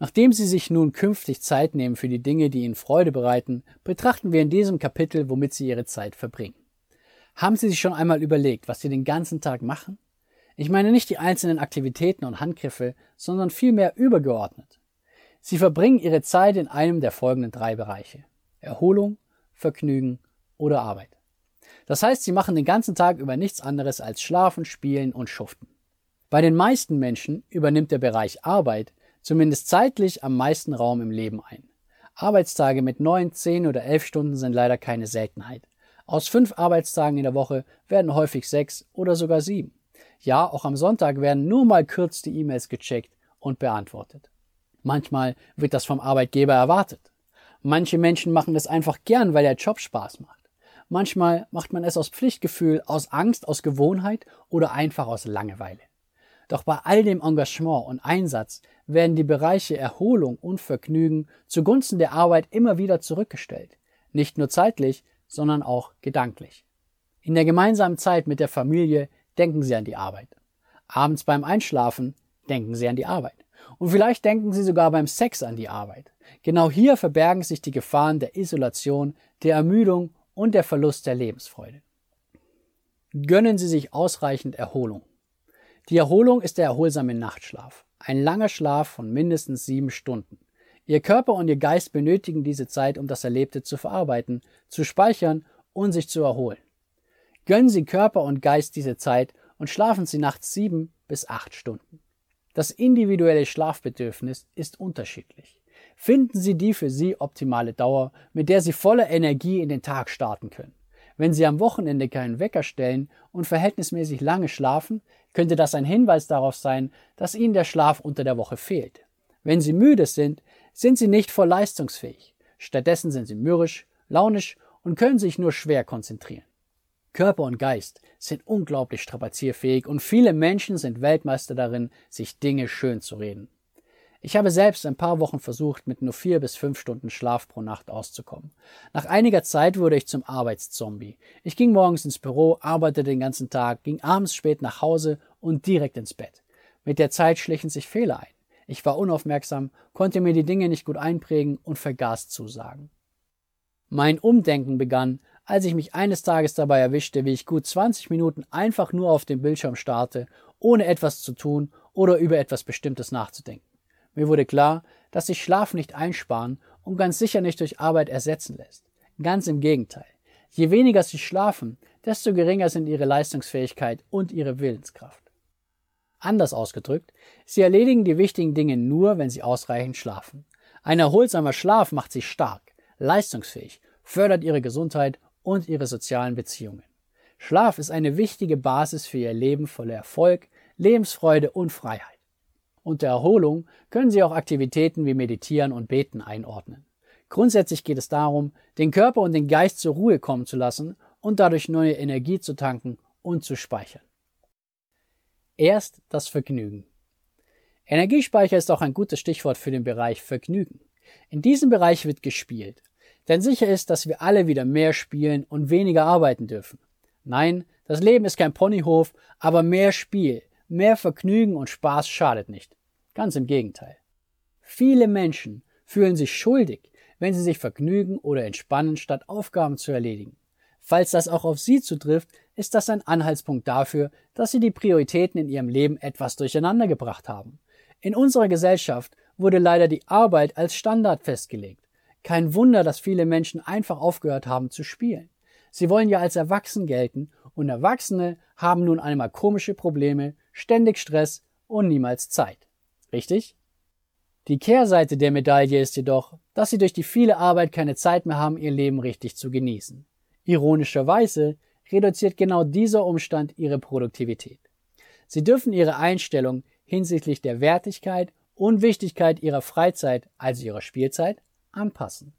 Nachdem Sie sich nun künftig Zeit nehmen für die Dinge, die Ihnen Freude bereiten, betrachten wir in diesem Kapitel, womit Sie Ihre Zeit verbringen. Haben Sie sich schon einmal überlegt, was Sie den ganzen Tag machen? Ich meine nicht die einzelnen Aktivitäten und Handgriffe, sondern vielmehr übergeordnet. Sie verbringen Ihre Zeit in einem der folgenden drei Bereiche. Erholung, Vergnügen oder Arbeit. Das heißt, sie machen den ganzen Tag über nichts anderes als schlafen, spielen und schuften. Bei den meisten Menschen übernimmt der Bereich Arbeit zumindest zeitlich am meisten Raum im Leben ein. Arbeitstage mit neun, zehn oder elf Stunden sind leider keine Seltenheit. Aus fünf Arbeitstagen in der Woche werden häufig sechs oder sogar sieben. Ja, auch am Sonntag werden nur mal kurz die E-Mails gecheckt und beantwortet. Manchmal wird das vom Arbeitgeber erwartet. Manche Menschen machen es einfach gern, weil der Job Spaß macht. Manchmal macht man es aus Pflichtgefühl, aus Angst, aus Gewohnheit oder einfach aus Langeweile. Doch bei all dem Engagement und Einsatz werden die Bereiche Erholung und Vergnügen zugunsten der Arbeit immer wieder zurückgestellt. Nicht nur zeitlich, sondern auch gedanklich. In der gemeinsamen Zeit mit der Familie denken Sie an die Arbeit. Abends beim Einschlafen denken Sie an die Arbeit. Und vielleicht denken Sie sogar beim Sex an die Arbeit. Genau hier verbergen sich die Gefahren der Isolation, der Ermüdung und der Verlust der Lebensfreude. Gönnen Sie sich ausreichend Erholung. Die Erholung ist der erholsame Nachtschlaf, ein langer Schlaf von mindestens sieben Stunden. Ihr Körper und Ihr Geist benötigen diese Zeit, um das Erlebte zu verarbeiten, zu speichern und sich zu erholen. Gönnen Sie Körper und Geist diese Zeit und schlafen Sie nachts sieben bis acht Stunden. Das individuelle Schlafbedürfnis ist unterschiedlich. Finden Sie die für Sie optimale Dauer, mit der Sie voller Energie in den Tag starten können. Wenn Sie am Wochenende keinen Wecker stellen und verhältnismäßig lange schlafen, könnte das ein Hinweis darauf sein, dass Ihnen der Schlaf unter der Woche fehlt. Wenn Sie müde sind, sind Sie nicht voll leistungsfähig. Stattdessen sind Sie mürrisch, launisch und können sich nur schwer konzentrieren. Körper und Geist sind unglaublich strapazierfähig und viele Menschen sind Weltmeister darin, sich Dinge schön zu reden. Ich habe selbst ein paar Wochen versucht, mit nur vier bis fünf Stunden Schlaf pro Nacht auszukommen. Nach einiger Zeit wurde ich zum Arbeitszombie. Ich ging morgens ins Büro, arbeitete den ganzen Tag, ging abends spät nach Hause und direkt ins Bett. Mit der Zeit schlichen sich Fehler ein. Ich war unaufmerksam, konnte mir die Dinge nicht gut einprägen und vergaß Zusagen. Mein Umdenken begann, als ich mich eines Tages dabei erwischte, wie ich gut 20 Minuten einfach nur auf dem Bildschirm starte, ohne etwas zu tun oder über etwas Bestimmtes nachzudenken. Mir wurde klar, dass sich Schlaf nicht einsparen und ganz sicher nicht durch Arbeit ersetzen lässt. Ganz im Gegenteil. Je weniger sie schlafen, desto geringer sind ihre Leistungsfähigkeit und ihre Willenskraft. Anders ausgedrückt, sie erledigen die wichtigen Dinge nur, wenn sie ausreichend schlafen. Ein erholsamer Schlaf macht sie stark, leistungsfähig, fördert ihre Gesundheit und ihre sozialen Beziehungen. Schlaf ist eine wichtige Basis für ihr Leben voller Erfolg, Lebensfreude und Freiheit. Unter Erholung können Sie auch Aktivitäten wie Meditieren und Beten einordnen. Grundsätzlich geht es darum, den Körper und den Geist zur Ruhe kommen zu lassen und dadurch neue Energie zu tanken und zu speichern. Erst das Vergnügen. Energiespeicher ist auch ein gutes Stichwort für den Bereich Vergnügen. In diesem Bereich wird gespielt. Denn sicher ist, dass wir alle wieder mehr spielen und weniger arbeiten dürfen. Nein, das Leben ist kein Ponyhof, aber mehr Spiel, Mehr Vergnügen und Spaß schadet nicht. Ganz im Gegenteil. Viele Menschen fühlen sich schuldig, wenn sie sich vergnügen oder entspannen, statt Aufgaben zu erledigen. Falls das auch auf Sie zutrifft, ist das ein Anhaltspunkt dafür, dass Sie die Prioritäten in Ihrem Leben etwas durcheinander gebracht haben. In unserer Gesellschaft wurde leider die Arbeit als Standard festgelegt. Kein Wunder, dass viele Menschen einfach aufgehört haben zu spielen. Sie wollen ja als erwachsen gelten und Erwachsene haben nun einmal komische Probleme, ständig Stress und niemals Zeit. Richtig? Die Kehrseite der Medaille ist jedoch, dass sie durch die viele Arbeit keine Zeit mehr haben, ihr Leben richtig zu genießen. Ironischerweise reduziert genau dieser Umstand ihre Produktivität. Sie dürfen ihre Einstellung hinsichtlich der Wertigkeit und Wichtigkeit ihrer Freizeit, also ihrer Spielzeit, anpassen.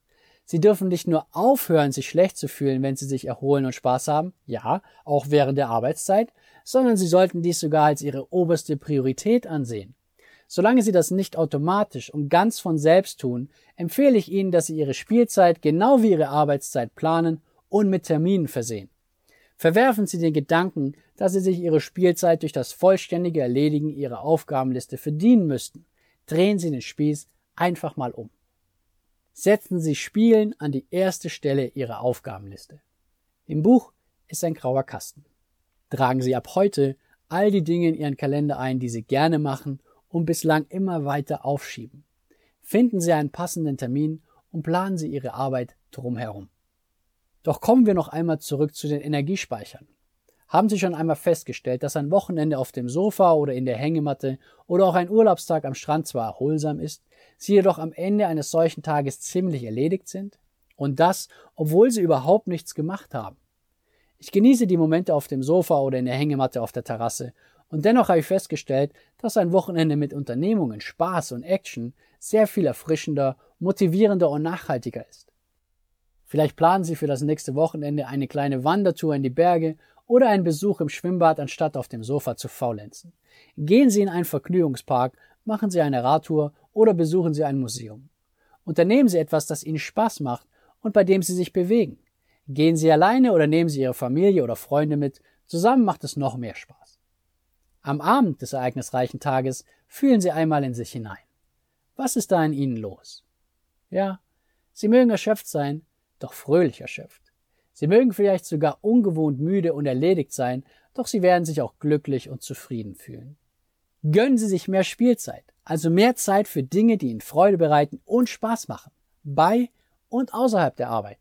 Sie dürfen nicht nur aufhören, sich schlecht zu fühlen, wenn sie sich erholen und Spaß haben, ja, auch während der Arbeitszeit, sondern sie sollten dies sogar als ihre oberste Priorität ansehen. Solange sie das nicht automatisch und ganz von selbst tun, empfehle ich Ihnen, dass Sie Ihre Spielzeit genau wie Ihre Arbeitszeit planen und mit Terminen versehen. Verwerfen Sie den Gedanken, dass Sie sich Ihre Spielzeit durch das vollständige Erledigen Ihrer Aufgabenliste verdienen müssten. Drehen Sie den Spieß einfach mal um. Setzen Sie Spielen an die erste Stelle Ihrer Aufgabenliste. Im Buch ist ein grauer Kasten. Tragen Sie ab heute all die Dinge in Ihren Kalender ein, die Sie gerne machen und bislang immer weiter aufschieben. Finden Sie einen passenden Termin und planen Sie Ihre Arbeit drumherum. Doch kommen wir noch einmal zurück zu den Energiespeichern. Haben Sie schon einmal festgestellt, dass ein Wochenende auf dem Sofa oder in der Hängematte oder auch ein Urlaubstag am Strand zwar erholsam ist, Sie jedoch am Ende eines solchen Tages ziemlich erledigt sind? Und das, obwohl Sie überhaupt nichts gemacht haben. Ich genieße die Momente auf dem Sofa oder in der Hängematte auf der Terrasse und dennoch habe ich festgestellt, dass ein Wochenende mit Unternehmungen, Spaß und Action sehr viel erfrischender, motivierender und nachhaltiger ist. Vielleicht planen Sie für das nächste Wochenende eine kleine Wandertour in die Berge oder einen Besuch im Schwimmbad, anstatt auf dem Sofa zu faulenzen. Gehen Sie in einen Vergnügungspark, machen Sie eine Radtour oder besuchen Sie ein Museum. Unternehmen Sie etwas, das Ihnen Spaß macht und bei dem Sie sich bewegen. Gehen Sie alleine oder nehmen Sie Ihre Familie oder Freunde mit, zusammen macht es noch mehr Spaß. Am Abend des ereignisreichen Tages fühlen Sie einmal in sich hinein. Was ist da in Ihnen los? Ja, Sie mögen erschöpft sein, doch fröhlich erschöpft. Sie mögen vielleicht sogar ungewohnt müde und erledigt sein, doch Sie werden sich auch glücklich und zufrieden fühlen. Gönnen Sie sich mehr Spielzeit, also mehr Zeit für Dinge, die Ihnen Freude bereiten und Spaß machen, bei und außerhalb der Arbeit.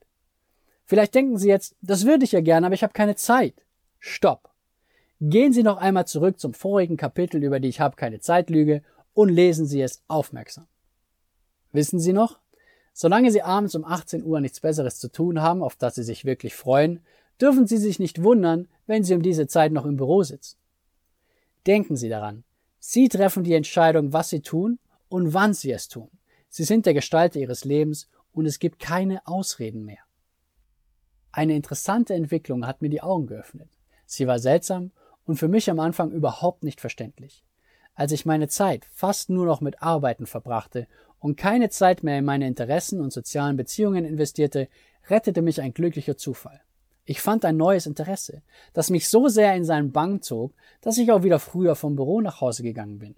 Vielleicht denken Sie jetzt, das würde ich ja gerne, aber ich habe keine Zeit. Stopp. Gehen Sie noch einmal zurück zum vorigen Kapitel über die Ich habe keine Zeitlüge und lesen Sie es aufmerksam. Wissen Sie noch? Solange Sie abends um 18 Uhr nichts Besseres zu tun haben, auf das Sie sich wirklich freuen, dürfen Sie sich nicht wundern, wenn Sie um diese Zeit noch im Büro sitzen. Denken Sie daran. Sie treffen die Entscheidung, was Sie tun und wann Sie es tun. Sie sind der Gestalter Ihres Lebens und es gibt keine Ausreden mehr. Eine interessante Entwicklung hat mir die Augen geöffnet. Sie war seltsam und für mich am Anfang überhaupt nicht verständlich. Als ich meine Zeit fast nur noch mit Arbeiten verbrachte und keine Zeit mehr in meine Interessen und sozialen Beziehungen investierte, rettete mich ein glücklicher Zufall. Ich fand ein neues Interesse, das mich so sehr in seinen Bann zog, dass ich auch wieder früher vom Büro nach Hause gegangen bin.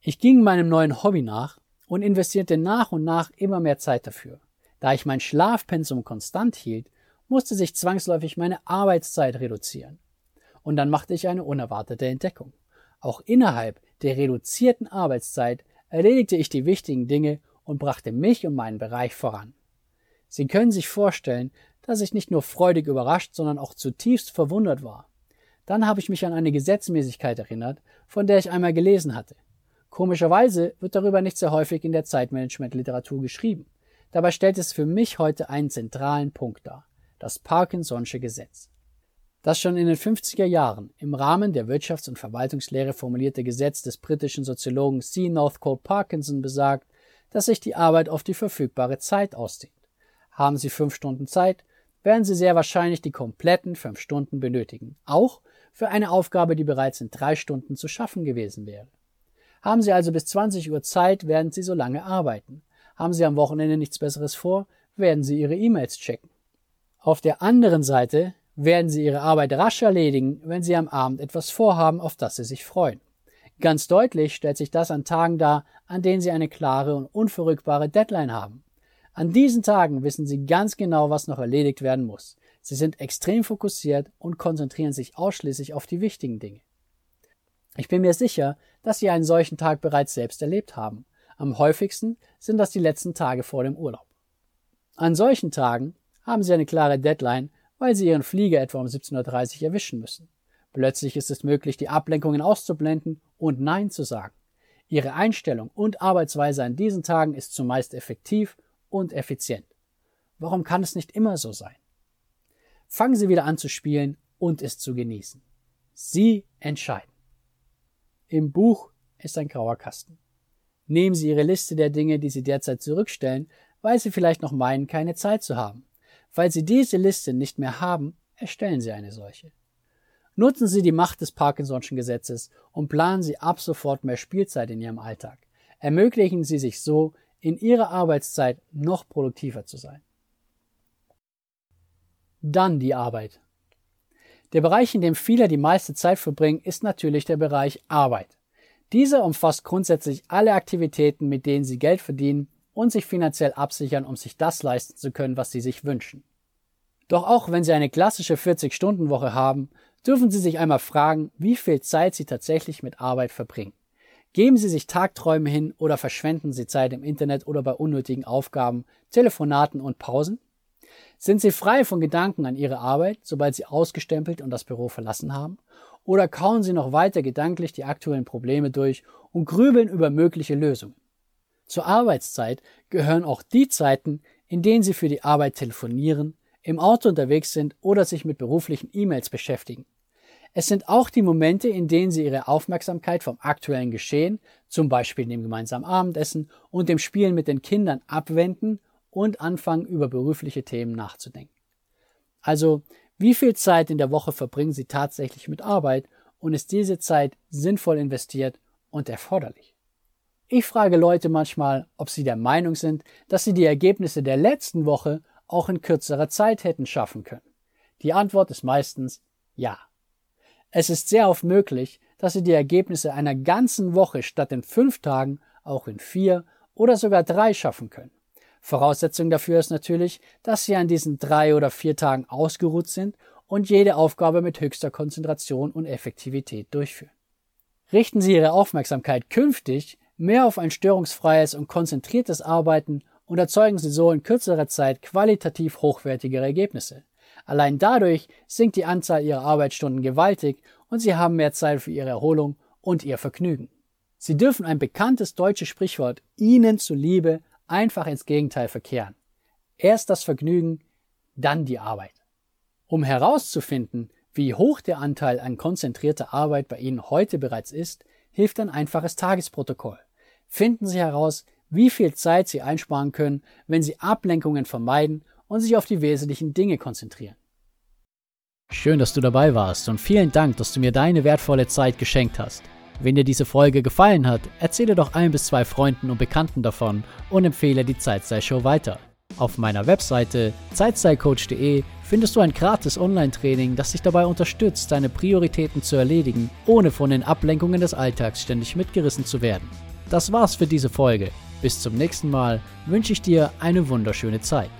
Ich ging meinem neuen Hobby nach und investierte nach und nach immer mehr Zeit dafür. Da ich mein Schlafpensum konstant hielt, musste sich zwangsläufig meine Arbeitszeit reduzieren. Und dann machte ich eine unerwartete Entdeckung. Auch innerhalb der reduzierten Arbeitszeit erledigte ich die wichtigen Dinge und brachte mich und meinen Bereich voran. Sie können sich vorstellen, dass ich nicht nur freudig überrascht, sondern auch zutiefst verwundert war. Dann habe ich mich an eine Gesetzmäßigkeit erinnert, von der ich einmal gelesen hatte. Komischerweise wird darüber nicht sehr häufig in der Zeitmanagement-Literatur geschrieben. Dabei stellt es für mich heute einen zentralen Punkt dar. Das Parkinson'sche Gesetz. Das schon in den 50er Jahren im Rahmen der Wirtschafts- und Verwaltungslehre formulierte Gesetz des britischen Soziologen C. Northcote Parkinson besagt, dass sich die Arbeit auf die verfügbare Zeit ausdehnt. Haben Sie fünf Stunden Zeit, werden Sie sehr wahrscheinlich die kompletten fünf Stunden benötigen, auch für eine Aufgabe, die bereits in drei Stunden zu schaffen gewesen wäre. Haben Sie also bis 20 Uhr Zeit, werden Sie so lange arbeiten. Haben Sie am Wochenende nichts Besseres vor, werden Sie Ihre E-Mails checken. Auf der anderen Seite werden Sie Ihre Arbeit rasch erledigen, wenn Sie am Abend etwas vorhaben, auf das Sie sich freuen. Ganz deutlich stellt sich das an Tagen dar, an denen Sie eine klare und unverrückbare Deadline haben. An diesen Tagen wissen Sie ganz genau, was noch erledigt werden muss. Sie sind extrem fokussiert und konzentrieren sich ausschließlich auf die wichtigen Dinge. Ich bin mir sicher, dass Sie einen solchen Tag bereits selbst erlebt haben. Am häufigsten sind das die letzten Tage vor dem Urlaub. An solchen Tagen haben Sie eine klare Deadline weil sie ihren Flieger etwa um 17.30 Uhr erwischen müssen. Plötzlich ist es möglich, die Ablenkungen auszublenden und Nein zu sagen. Ihre Einstellung und Arbeitsweise an diesen Tagen ist zumeist effektiv und effizient. Warum kann es nicht immer so sein? Fangen Sie wieder an zu spielen und es zu genießen. Sie entscheiden. Im Buch ist ein grauer Kasten. Nehmen Sie Ihre Liste der Dinge, die Sie derzeit zurückstellen, weil Sie vielleicht noch meinen, keine Zeit zu haben. Falls Sie diese Liste nicht mehr haben, erstellen Sie eine solche. Nutzen Sie die Macht des Parkinson'schen Gesetzes und planen Sie ab sofort mehr Spielzeit in Ihrem Alltag. Ermöglichen Sie sich so, in Ihrer Arbeitszeit noch produktiver zu sein. Dann die Arbeit. Der Bereich, in dem viele die meiste Zeit verbringen, ist natürlich der Bereich Arbeit. Dieser umfasst grundsätzlich alle Aktivitäten, mit denen Sie Geld verdienen und sich finanziell absichern, um sich das leisten zu können, was Sie sich wünschen. Doch auch wenn Sie eine klassische 40-Stunden-Woche haben, dürfen Sie sich einmal fragen, wie viel Zeit Sie tatsächlich mit Arbeit verbringen. Geben Sie sich Tagträume hin oder verschwenden Sie Zeit im Internet oder bei unnötigen Aufgaben, Telefonaten und Pausen? Sind Sie frei von Gedanken an Ihre Arbeit, sobald Sie ausgestempelt und das Büro verlassen haben? Oder kauen Sie noch weiter gedanklich die aktuellen Probleme durch und grübeln über mögliche Lösungen? Zur Arbeitszeit gehören auch die Zeiten, in denen Sie für die Arbeit telefonieren, im Auto unterwegs sind oder sich mit beruflichen E-Mails beschäftigen. Es sind auch die Momente, in denen Sie Ihre Aufmerksamkeit vom aktuellen Geschehen, zum Beispiel dem gemeinsamen Abendessen und dem Spielen mit den Kindern abwenden und anfangen, über berufliche Themen nachzudenken. Also, wie viel Zeit in der Woche verbringen Sie tatsächlich mit Arbeit und ist diese Zeit sinnvoll investiert und erforderlich? Ich frage Leute manchmal, ob sie der Meinung sind, dass sie die Ergebnisse der letzten Woche auch in kürzerer Zeit hätten schaffen können. Die Antwort ist meistens ja. Es ist sehr oft möglich, dass Sie die Ergebnisse einer ganzen Woche statt in fünf Tagen auch in vier oder sogar drei schaffen können. Voraussetzung dafür ist natürlich, dass Sie an diesen drei oder vier Tagen ausgeruht sind und jede Aufgabe mit höchster Konzentration und Effektivität durchführen. Richten Sie Ihre Aufmerksamkeit künftig mehr auf ein störungsfreies und konzentriertes Arbeiten und erzeugen Sie so in kürzerer Zeit qualitativ hochwertigere Ergebnisse. Allein dadurch sinkt die Anzahl Ihrer Arbeitsstunden gewaltig und Sie haben mehr Zeit für Ihre Erholung und Ihr Vergnügen. Sie dürfen ein bekanntes deutsches Sprichwort Ihnen zuliebe einfach ins Gegenteil verkehren. Erst das Vergnügen, dann die Arbeit. Um herauszufinden, wie hoch der Anteil an konzentrierter Arbeit bei Ihnen heute bereits ist, hilft ein einfaches Tagesprotokoll. Finden Sie heraus, wie viel Zeit Sie einsparen können, wenn Sie Ablenkungen vermeiden und sich auf die wesentlichen Dinge konzentrieren. Schön, dass du dabei warst und vielen Dank, dass du mir deine wertvolle Zeit geschenkt hast. Wenn dir diese Folge gefallen hat, erzähle doch ein bis zwei Freunden und Bekannten davon und empfehle die Zeitstyle-Show weiter. Auf meiner Webseite zeitstylecoach.de findest du ein gratis Online-Training, das dich dabei unterstützt, deine Prioritäten zu erledigen, ohne von den Ablenkungen des Alltags ständig mitgerissen zu werden. Das war's für diese Folge. Bis zum nächsten Mal wünsche ich dir eine wunderschöne Zeit.